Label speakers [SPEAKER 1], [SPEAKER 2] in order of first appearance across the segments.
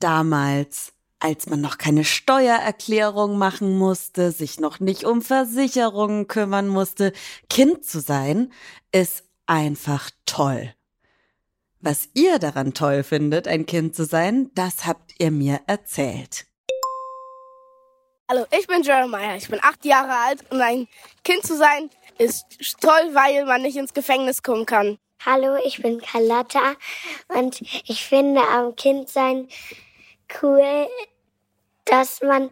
[SPEAKER 1] Damals, als man noch keine Steuererklärung machen musste, sich noch nicht um Versicherungen kümmern musste, Kind zu sein, ist einfach toll. Was ihr daran toll findet, ein Kind zu sein, das habt ihr mir erzählt.
[SPEAKER 2] Hallo, ich bin Jeremiah. Ich bin acht Jahre alt und ein Kind zu sein ist toll, weil man nicht ins Gefängnis kommen kann.
[SPEAKER 3] Hallo, ich bin Carlotta und ich finde am Kindsein cool, dass man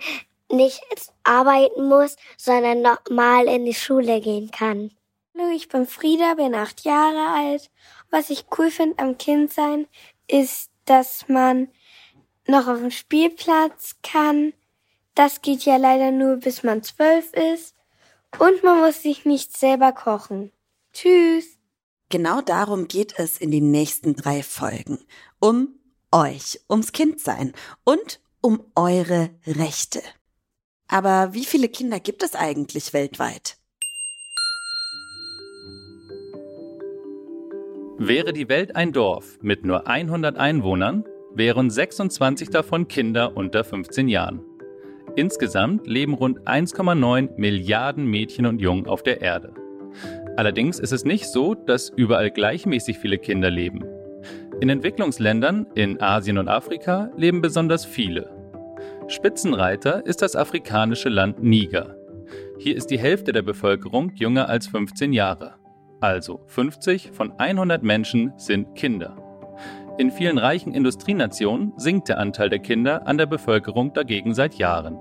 [SPEAKER 3] nicht arbeiten muss, sondern normal in die Schule gehen kann.
[SPEAKER 4] Hallo, ich bin Frieda, bin acht Jahre alt. Was ich cool finde am Kindsein ist, dass man noch auf dem Spielplatz kann. Das geht ja leider nur bis man zwölf ist. Und man muss sich nicht selber kochen. Tschüss.
[SPEAKER 1] Genau darum geht es in den nächsten drei Folgen. Um euch, ums Kindsein und um eure Rechte. Aber wie viele Kinder gibt es eigentlich weltweit?
[SPEAKER 5] Wäre die Welt ein Dorf mit nur 100 Einwohnern, wären 26 davon Kinder unter 15 Jahren. Insgesamt leben rund 1,9 Milliarden Mädchen und Jungen auf der Erde. Allerdings ist es nicht so, dass überall gleichmäßig viele Kinder leben. In Entwicklungsländern in Asien und Afrika leben besonders viele. Spitzenreiter ist das afrikanische Land Niger. Hier ist die Hälfte der Bevölkerung jünger als 15 Jahre. Also 50 von 100 Menschen sind Kinder. In vielen reichen Industrienationen sinkt der Anteil der Kinder an der Bevölkerung dagegen seit Jahren,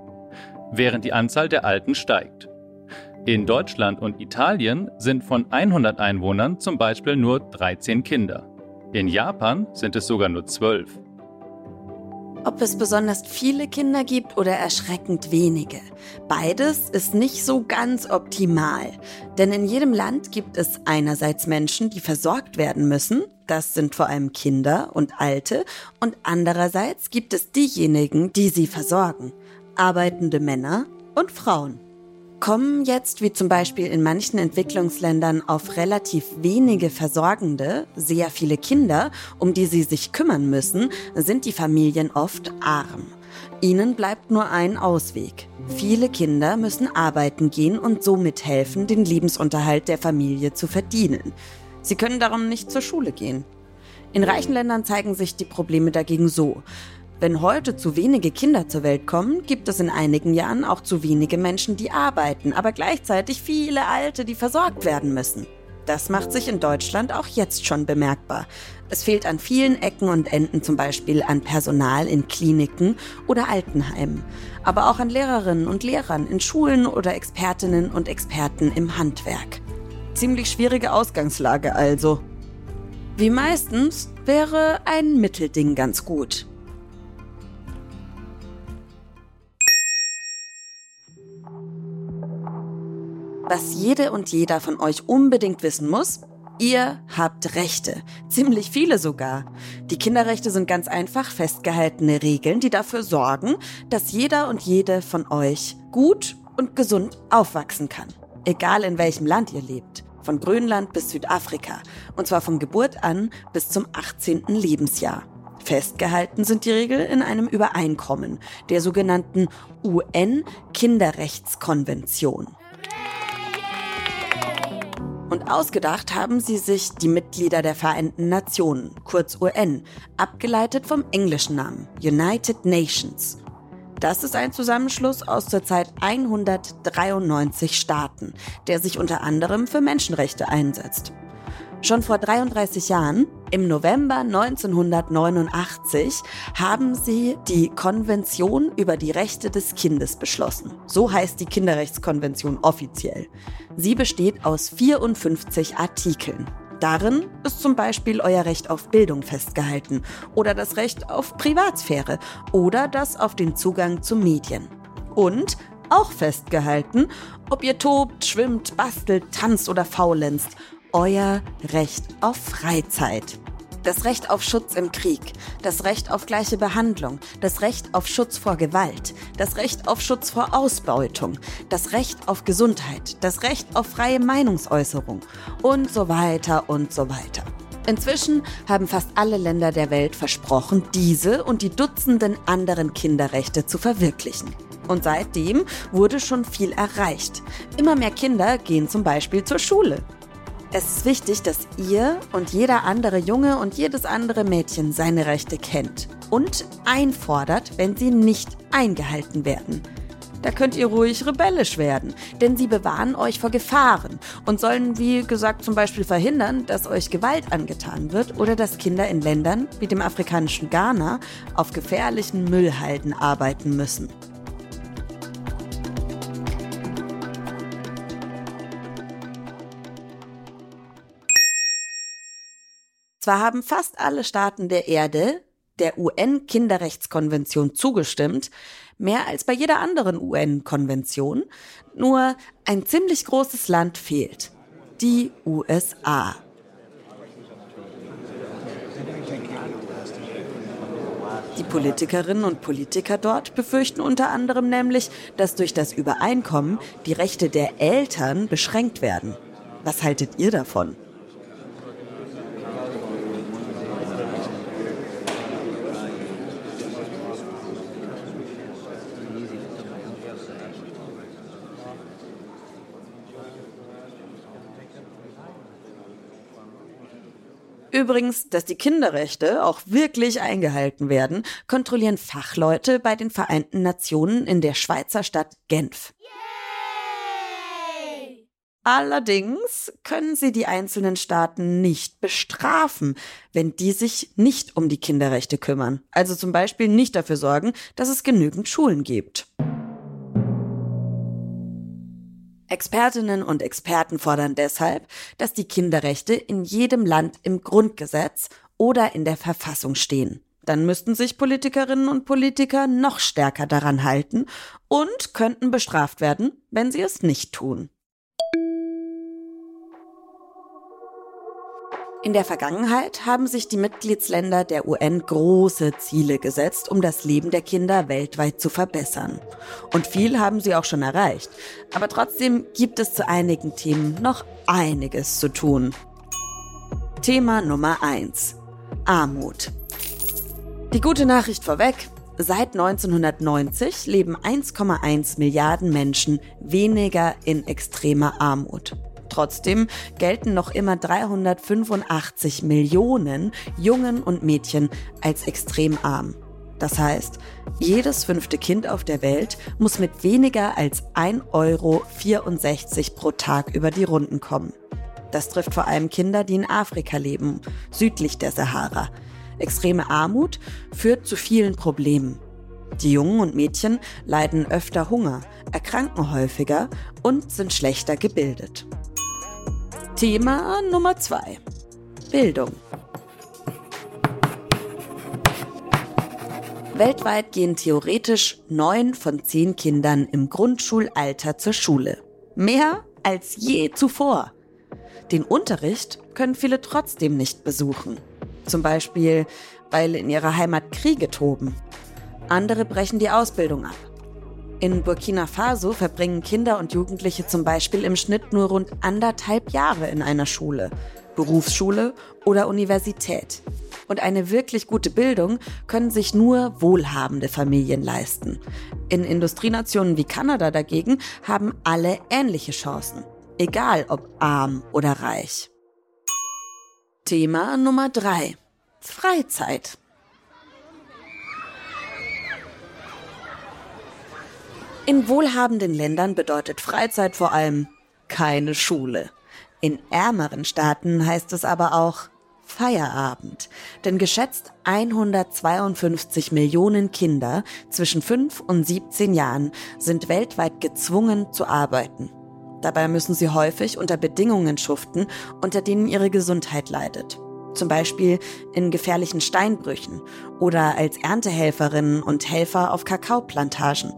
[SPEAKER 5] während die Anzahl der Alten steigt. In Deutschland und Italien sind von 100 Einwohnern zum Beispiel nur 13 Kinder. In Japan sind es sogar nur 12.
[SPEAKER 1] Ob es besonders viele Kinder gibt oder erschreckend wenige. Beides ist nicht so ganz optimal. Denn in jedem Land gibt es einerseits Menschen, die versorgt werden müssen, das sind vor allem Kinder und Alte, und andererseits gibt es diejenigen, die sie versorgen, arbeitende Männer und Frauen. Kommen jetzt, wie zum Beispiel in manchen Entwicklungsländern, auf relativ wenige Versorgende, sehr viele Kinder, um die sie sich kümmern müssen, sind die Familien oft arm. Ihnen bleibt nur ein Ausweg. Viele Kinder müssen arbeiten gehen und somit helfen, den Lebensunterhalt der Familie zu verdienen. Sie können darum nicht zur Schule gehen. In reichen Ländern zeigen sich die Probleme dagegen so. Wenn heute zu wenige Kinder zur Welt kommen, gibt es in einigen Jahren auch zu wenige Menschen, die arbeiten, aber gleichzeitig viele Alte, die versorgt werden müssen. Das macht sich in Deutschland auch jetzt schon bemerkbar. Es fehlt an vielen Ecken und Enden zum Beispiel an Personal in Kliniken oder Altenheimen, aber auch an Lehrerinnen und Lehrern in Schulen oder Expertinnen und Experten im Handwerk. Ziemlich schwierige Ausgangslage also. Wie meistens wäre ein Mittelding ganz gut. Was jede und jeder von euch unbedingt wissen muss, Ihr habt Rechte, ziemlich viele sogar. Die Kinderrechte sind ganz einfach festgehaltene Regeln, die dafür sorgen, dass jeder und jede von euch gut und gesund aufwachsen kann. Egal in welchem Land ihr lebt. Von Grönland bis Südafrika. Und zwar von Geburt an bis zum 18. Lebensjahr. Festgehalten sind die Regeln in einem Übereinkommen, der sogenannten UN-Kinderrechtskonvention. Ausgedacht haben sie sich die Mitglieder der Vereinten Nationen, kurz UN, abgeleitet vom englischen Namen United Nations. Das ist ein Zusammenschluss aus zurzeit 193 Staaten, der sich unter anderem für Menschenrechte einsetzt. Schon vor 33 Jahren, im November 1989, haben sie die Konvention über die Rechte des Kindes beschlossen. So heißt die Kinderrechtskonvention offiziell. Sie besteht aus 54 Artikeln. Darin ist zum Beispiel euer Recht auf Bildung festgehalten oder das Recht auf Privatsphäre oder das auf den Zugang zu Medien. Und auch festgehalten, ob ihr tobt, schwimmt, bastelt, tanzt oder faulenzt, euer Recht auf Freizeit. Das Recht auf Schutz im Krieg, das Recht auf gleiche Behandlung, das Recht auf Schutz vor Gewalt, das Recht auf Schutz vor Ausbeutung, das Recht auf Gesundheit, das Recht auf freie Meinungsäußerung und so weiter und so weiter. Inzwischen haben fast alle Länder der Welt versprochen, diese und die Dutzenden anderen Kinderrechte zu verwirklichen. Und seitdem wurde schon viel erreicht. Immer mehr Kinder gehen zum Beispiel zur Schule. Es ist wichtig, dass ihr und jeder andere Junge und jedes andere Mädchen seine Rechte kennt und einfordert, wenn sie nicht eingehalten werden. Da könnt ihr ruhig rebellisch werden, denn sie bewahren euch vor Gefahren und sollen, wie gesagt, zum Beispiel verhindern, dass euch Gewalt angetan wird oder dass Kinder in Ländern wie dem afrikanischen Ghana auf gefährlichen Müllhalden arbeiten müssen. Zwar haben fast alle Staaten der Erde der UN-Kinderrechtskonvention zugestimmt, mehr als bei jeder anderen UN-Konvention, nur ein ziemlich großes Land fehlt, die USA. Die Politikerinnen und Politiker dort befürchten unter anderem nämlich, dass durch das Übereinkommen die Rechte der Eltern beschränkt werden. Was haltet ihr davon? Übrigens, dass die Kinderrechte auch wirklich eingehalten werden, kontrollieren Fachleute bei den Vereinten Nationen in der Schweizer Stadt Genf. Allerdings können sie die einzelnen Staaten nicht bestrafen, wenn die sich nicht um die Kinderrechte kümmern. Also zum Beispiel nicht dafür sorgen, dass es genügend Schulen gibt. Expertinnen und Experten fordern deshalb, dass die Kinderrechte in jedem Land im Grundgesetz oder in der Verfassung stehen. Dann müssten sich Politikerinnen und Politiker noch stärker daran halten und könnten bestraft werden, wenn sie es nicht tun. In der Vergangenheit haben sich die Mitgliedsländer der UN große Ziele gesetzt, um das Leben der Kinder weltweit zu verbessern. Und viel haben sie auch schon erreicht. Aber trotzdem gibt es zu einigen Themen noch einiges zu tun. Thema Nummer eins: Armut. Die gute Nachricht vorweg. Seit 1990 leben 1,1 Milliarden Menschen weniger in extremer Armut. Trotzdem gelten noch immer 385 Millionen Jungen und Mädchen als extrem arm. Das heißt, jedes fünfte Kind auf der Welt muss mit weniger als 1,64 Euro pro Tag über die Runden kommen. Das trifft vor allem Kinder, die in Afrika leben, südlich der Sahara. Extreme Armut führt zu vielen Problemen. Die Jungen und Mädchen leiden öfter Hunger, erkranken häufiger und sind schlechter gebildet. Thema Nummer zwei. Bildung. Weltweit gehen theoretisch neun von zehn Kindern im Grundschulalter zur Schule. Mehr als je zuvor. Den Unterricht können viele trotzdem nicht besuchen. Zum Beispiel, weil in ihrer Heimat Kriege toben. Andere brechen die Ausbildung ab. In Burkina Faso verbringen Kinder und Jugendliche zum Beispiel im Schnitt nur rund anderthalb Jahre in einer Schule, Berufsschule oder Universität. Und eine wirklich gute Bildung können sich nur wohlhabende Familien leisten. In Industrienationen wie Kanada dagegen haben alle ähnliche Chancen, egal ob arm oder reich. Thema Nummer drei: Freizeit. In wohlhabenden Ländern bedeutet Freizeit vor allem keine Schule. In ärmeren Staaten heißt es aber auch Feierabend. Denn geschätzt 152 Millionen Kinder zwischen 5 und 17 Jahren sind weltweit gezwungen zu arbeiten. Dabei müssen sie häufig unter Bedingungen schuften, unter denen ihre Gesundheit leidet. Zum Beispiel in gefährlichen Steinbrüchen oder als Erntehelferinnen und Helfer auf Kakaoplantagen.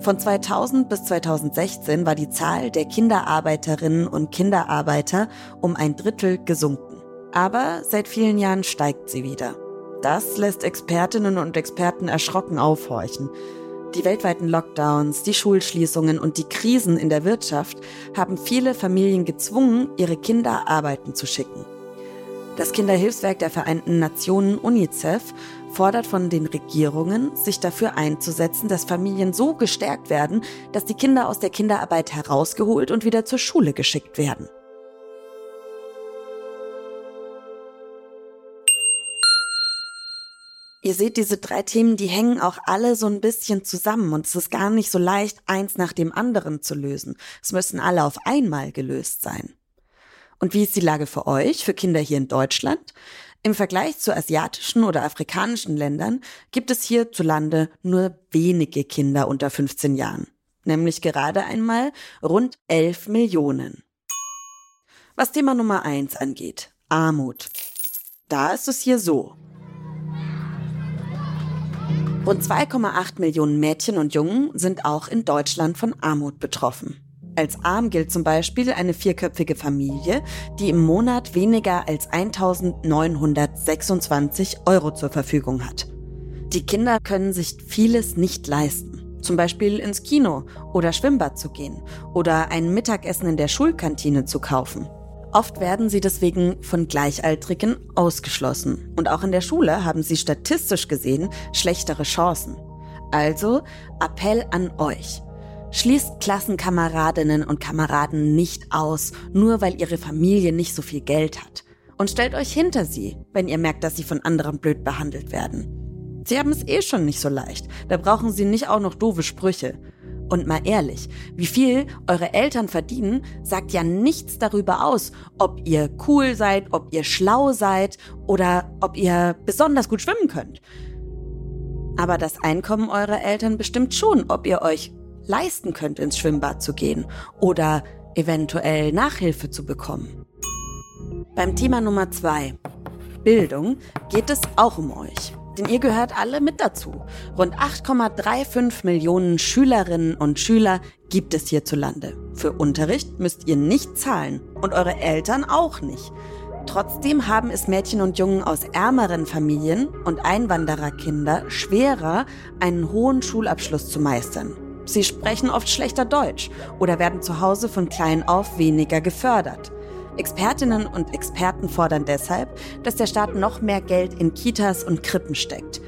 [SPEAKER 1] Von 2000 bis 2016 war die Zahl der Kinderarbeiterinnen und Kinderarbeiter um ein Drittel gesunken. Aber seit vielen Jahren steigt sie wieder. Das lässt Expertinnen und Experten erschrocken aufhorchen. Die weltweiten Lockdowns, die Schulschließungen und die Krisen in der Wirtschaft haben viele Familien gezwungen, ihre Kinder arbeiten zu schicken. Das Kinderhilfswerk der Vereinten Nationen UNICEF fordert von den Regierungen, sich dafür einzusetzen, dass Familien so gestärkt werden, dass die Kinder aus der Kinderarbeit herausgeholt und wieder zur Schule geschickt werden. Ihr seht, diese drei Themen, die hängen auch alle so ein bisschen zusammen und es ist gar nicht so leicht, eins nach dem anderen zu lösen. Es müssen alle auf einmal gelöst sein. Und wie ist die Lage für euch, für Kinder hier in Deutschland? Im Vergleich zu asiatischen oder afrikanischen Ländern gibt es hierzulande nur wenige Kinder unter 15 Jahren, nämlich gerade einmal rund 11 Millionen. Was Thema Nummer eins angeht, Armut. Da ist es hier so. Rund 2,8 Millionen Mädchen und Jungen sind auch in Deutschland von Armut betroffen. Als arm gilt zum Beispiel eine vierköpfige Familie, die im Monat weniger als 1926 Euro zur Verfügung hat. Die Kinder können sich vieles nicht leisten. Zum Beispiel ins Kino oder Schwimmbad zu gehen oder ein Mittagessen in der Schulkantine zu kaufen. Oft werden sie deswegen von Gleichaltrigen ausgeschlossen. Und auch in der Schule haben sie statistisch gesehen schlechtere Chancen. Also Appell an euch. Schließt Klassenkameradinnen und Kameraden nicht aus, nur weil ihre Familie nicht so viel Geld hat. Und stellt euch hinter sie, wenn ihr merkt, dass sie von anderen blöd behandelt werden. Sie haben es eh schon nicht so leicht. Da brauchen sie nicht auch noch doofe Sprüche. Und mal ehrlich, wie viel eure Eltern verdienen, sagt ja nichts darüber aus, ob ihr cool seid, ob ihr schlau seid oder ob ihr besonders gut schwimmen könnt. Aber das Einkommen eurer Eltern bestimmt schon, ob ihr euch leisten könnt, ins Schwimmbad zu gehen oder eventuell Nachhilfe zu bekommen. Beim Thema Nummer zwei, Bildung, geht es auch um euch. Denn ihr gehört alle mit dazu. Rund 8,35 Millionen Schülerinnen und Schüler gibt es hierzulande. Für Unterricht müsst ihr nicht zahlen und eure Eltern auch nicht. Trotzdem haben es Mädchen und Jungen aus ärmeren Familien und Einwandererkinder schwerer, einen hohen Schulabschluss zu meistern. Sie sprechen oft schlechter Deutsch oder werden zu Hause von klein auf weniger gefördert. Expertinnen und Experten fordern deshalb, dass der Staat noch mehr Geld in Kitas und Krippen steckt.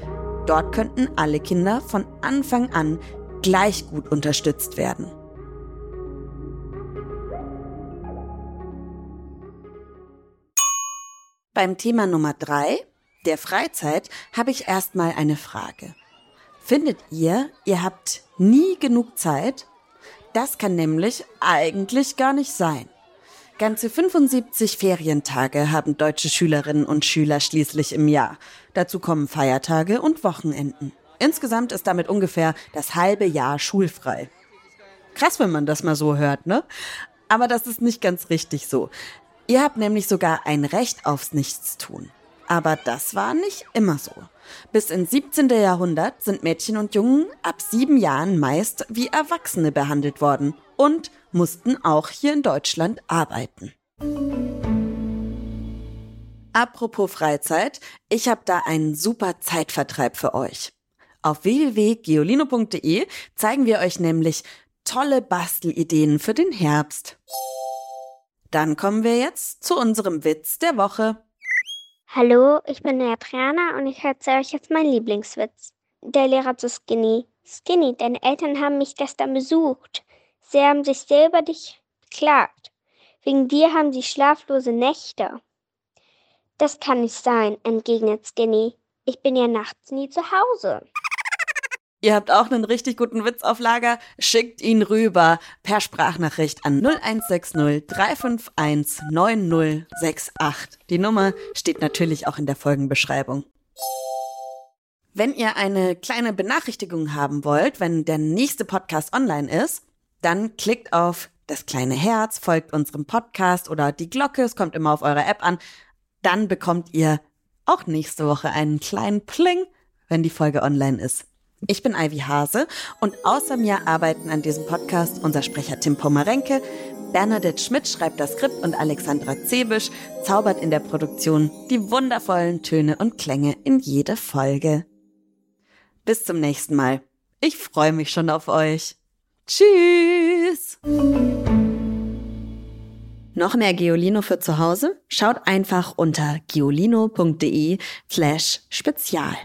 [SPEAKER 1] Dort könnten alle Kinder von Anfang an gleich gut unterstützt werden. Beim Thema Nummer drei, der Freizeit, habe ich erstmal eine Frage. Findet ihr, ihr habt nie genug Zeit? Das kann nämlich eigentlich gar nicht sein. Ganze 75 Ferientage haben deutsche Schülerinnen und Schüler schließlich im Jahr. Dazu kommen Feiertage und Wochenenden. Insgesamt ist damit ungefähr das halbe Jahr schulfrei. Krass, wenn man das mal so hört, ne? Aber das ist nicht ganz richtig so. Ihr habt nämlich sogar ein Recht aufs Nichtstun. Aber das war nicht immer so. Bis ins 17. Jahrhundert sind Mädchen und Jungen ab sieben Jahren meist wie Erwachsene behandelt worden und mussten auch hier in Deutschland arbeiten. Apropos Freizeit, ich habe da einen super Zeitvertreib für euch. Auf www.geolino.de zeigen wir euch nämlich tolle Bastelideen für den Herbst. Dann kommen wir jetzt zu unserem Witz der Woche.
[SPEAKER 3] Hallo, ich bin der Adriana und ich erzähle euch jetzt meinen Lieblingswitz. Der Lehrer zu Skinny. Skinny, deine Eltern haben mich gestern besucht. Sie haben sich sehr über dich beklagt. Wegen dir haben sie schlaflose Nächte. Das kann nicht sein, entgegnet Skinny. Ich bin ja nachts nie zu Hause.
[SPEAKER 1] Ihr habt auch einen richtig guten Witz auf Lager? Schickt ihn rüber per Sprachnachricht an 0160 351 9068. Die Nummer steht natürlich auch in der Folgenbeschreibung. Wenn ihr eine kleine Benachrichtigung haben wollt, wenn der nächste Podcast online ist, dann klickt auf das kleine Herz, folgt unserem Podcast oder die Glocke, es kommt immer auf eure App an, dann bekommt ihr auch nächste Woche einen kleinen Pling, wenn die Folge online ist. Ich bin Ivy Hase und außer mir arbeiten an diesem Podcast unser Sprecher Tim Pomerenke, Bernadette Schmidt schreibt das Skript und Alexandra Zebisch zaubert in der Produktion die wundervollen Töne und Klänge in jede Folge. Bis zum nächsten Mal. Ich freue mich schon auf euch. Tschüss! Noch mehr Geolino für zu Hause? Schaut einfach unter geolino.de slash spezial.